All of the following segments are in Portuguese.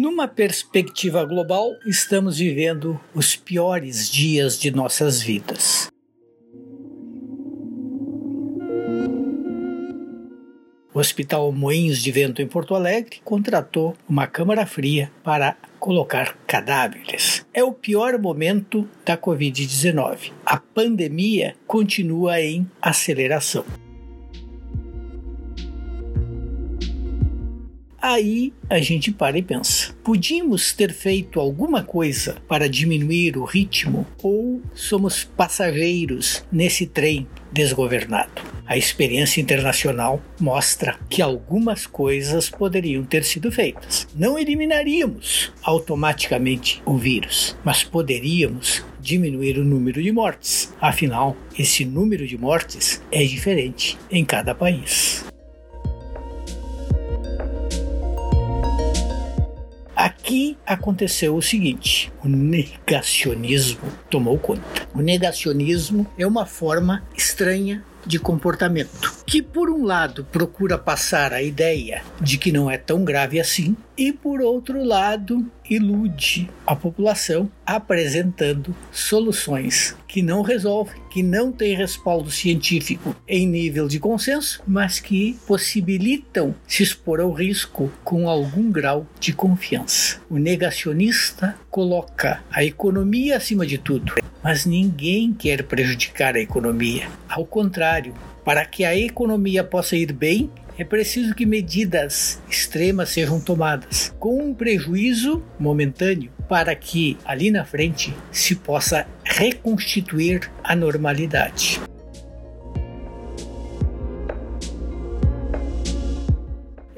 Numa perspectiva global, estamos vivendo os piores dias de nossas vidas. O Hospital Moinhos de Vento em Porto Alegre contratou uma câmara fria para colocar cadáveres. É o pior momento da Covid-19. A pandemia continua em aceleração. Aí a gente para e pensa: podíamos ter feito alguma coisa para diminuir o ritmo ou somos passageiros nesse trem desgovernado? A experiência internacional mostra que algumas coisas poderiam ter sido feitas. Não eliminaríamos automaticamente o vírus, mas poderíamos diminuir o número de mortes. Afinal, esse número de mortes é diferente em cada país. Aqui aconteceu o seguinte: o negacionismo tomou conta. O negacionismo é uma forma estranha de comportamento, que por um lado procura passar a ideia de que não é tão grave assim, e por outro lado ilude a população apresentando soluções que não resolvem, que não têm respaldo científico em nível de consenso, mas que possibilitam se expor ao risco com algum grau de confiança. O negacionista coloca a economia acima de tudo, mas ninguém quer prejudicar a economia. Ao contrário, para que a economia possa ir bem, é preciso que medidas extremas sejam tomadas, com um prejuízo momentâneo, para que ali na frente se possa reconstituir a normalidade.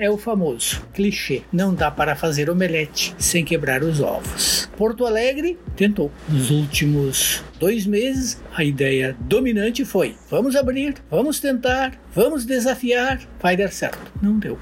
É o famoso clichê: não dá para fazer omelete sem quebrar os ovos. Porto Alegre tentou. Nos últimos dois meses, a ideia dominante foi: vamos abrir, vamos tentar, vamos desafiar, vai dar certo. Não deu.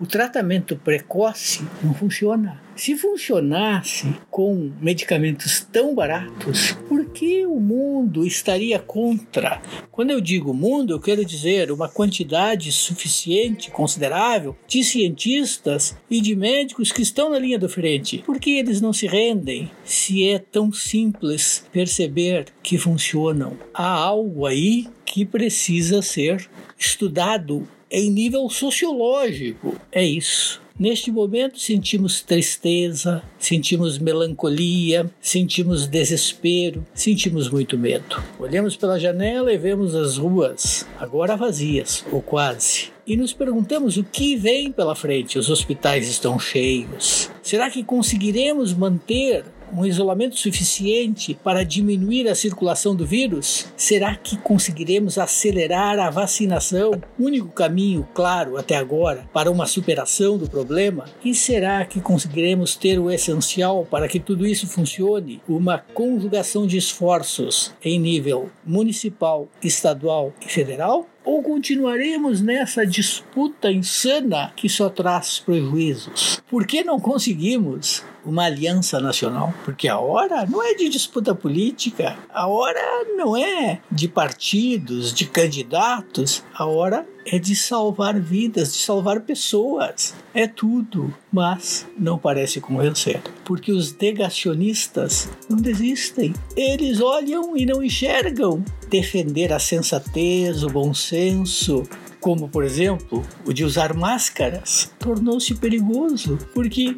O tratamento precoce não funciona. Se funcionasse com medicamentos tão baratos, por que o mundo estaria contra? Quando eu digo mundo, eu quero dizer uma quantidade suficiente, considerável, de cientistas e de médicos que estão na linha do frente. Por que eles não se rendem se é tão simples perceber que funcionam? Há algo aí que precisa ser estudado em nível sociológico. É isso. Neste momento sentimos tristeza, sentimos melancolia, sentimos desespero, sentimos muito medo. Olhamos pela janela e vemos as ruas, agora vazias, ou quase. E nos perguntamos o que vem pela frente. Os hospitais estão cheios. Será que conseguiremos manter um isolamento suficiente para diminuir a circulação do vírus? Será que conseguiremos acelerar a vacinação? O único caminho, claro, até agora, para uma superação do problema? E será que conseguiremos ter o essencial para que tudo isso funcione? Uma conjugação de esforços em nível municipal, estadual e federal? Ou continuaremos nessa disputa insana que só traz prejuízos? Por que não conseguimos uma aliança nacional, porque a hora não é de disputa política, a hora não é de partidos, de candidatos, a hora é de salvar vidas, de salvar pessoas. É tudo, mas não parece convencer, porque os negacionistas não desistem. Eles olham e não enxergam. Defender a sensatez, o bom senso, como por exemplo o de usar máscaras, tornou-se perigoso, porque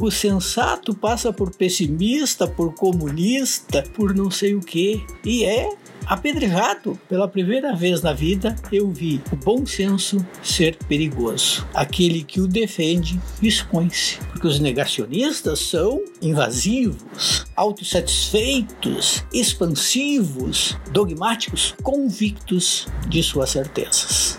o sensato passa por pessimista, por comunista, por não sei o que, e é apedrejado. Pela primeira vez na vida, eu vi o bom senso ser perigoso. Aquele que o defende expõe-se, porque os negacionistas são invasivos, autossatisfeitos, expansivos, dogmáticos, convictos de suas certezas.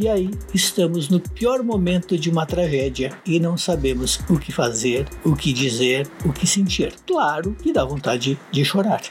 E aí estamos no pior momento de uma tragédia e não sabemos o que fazer, o que dizer, o que sentir. Claro que dá vontade de chorar.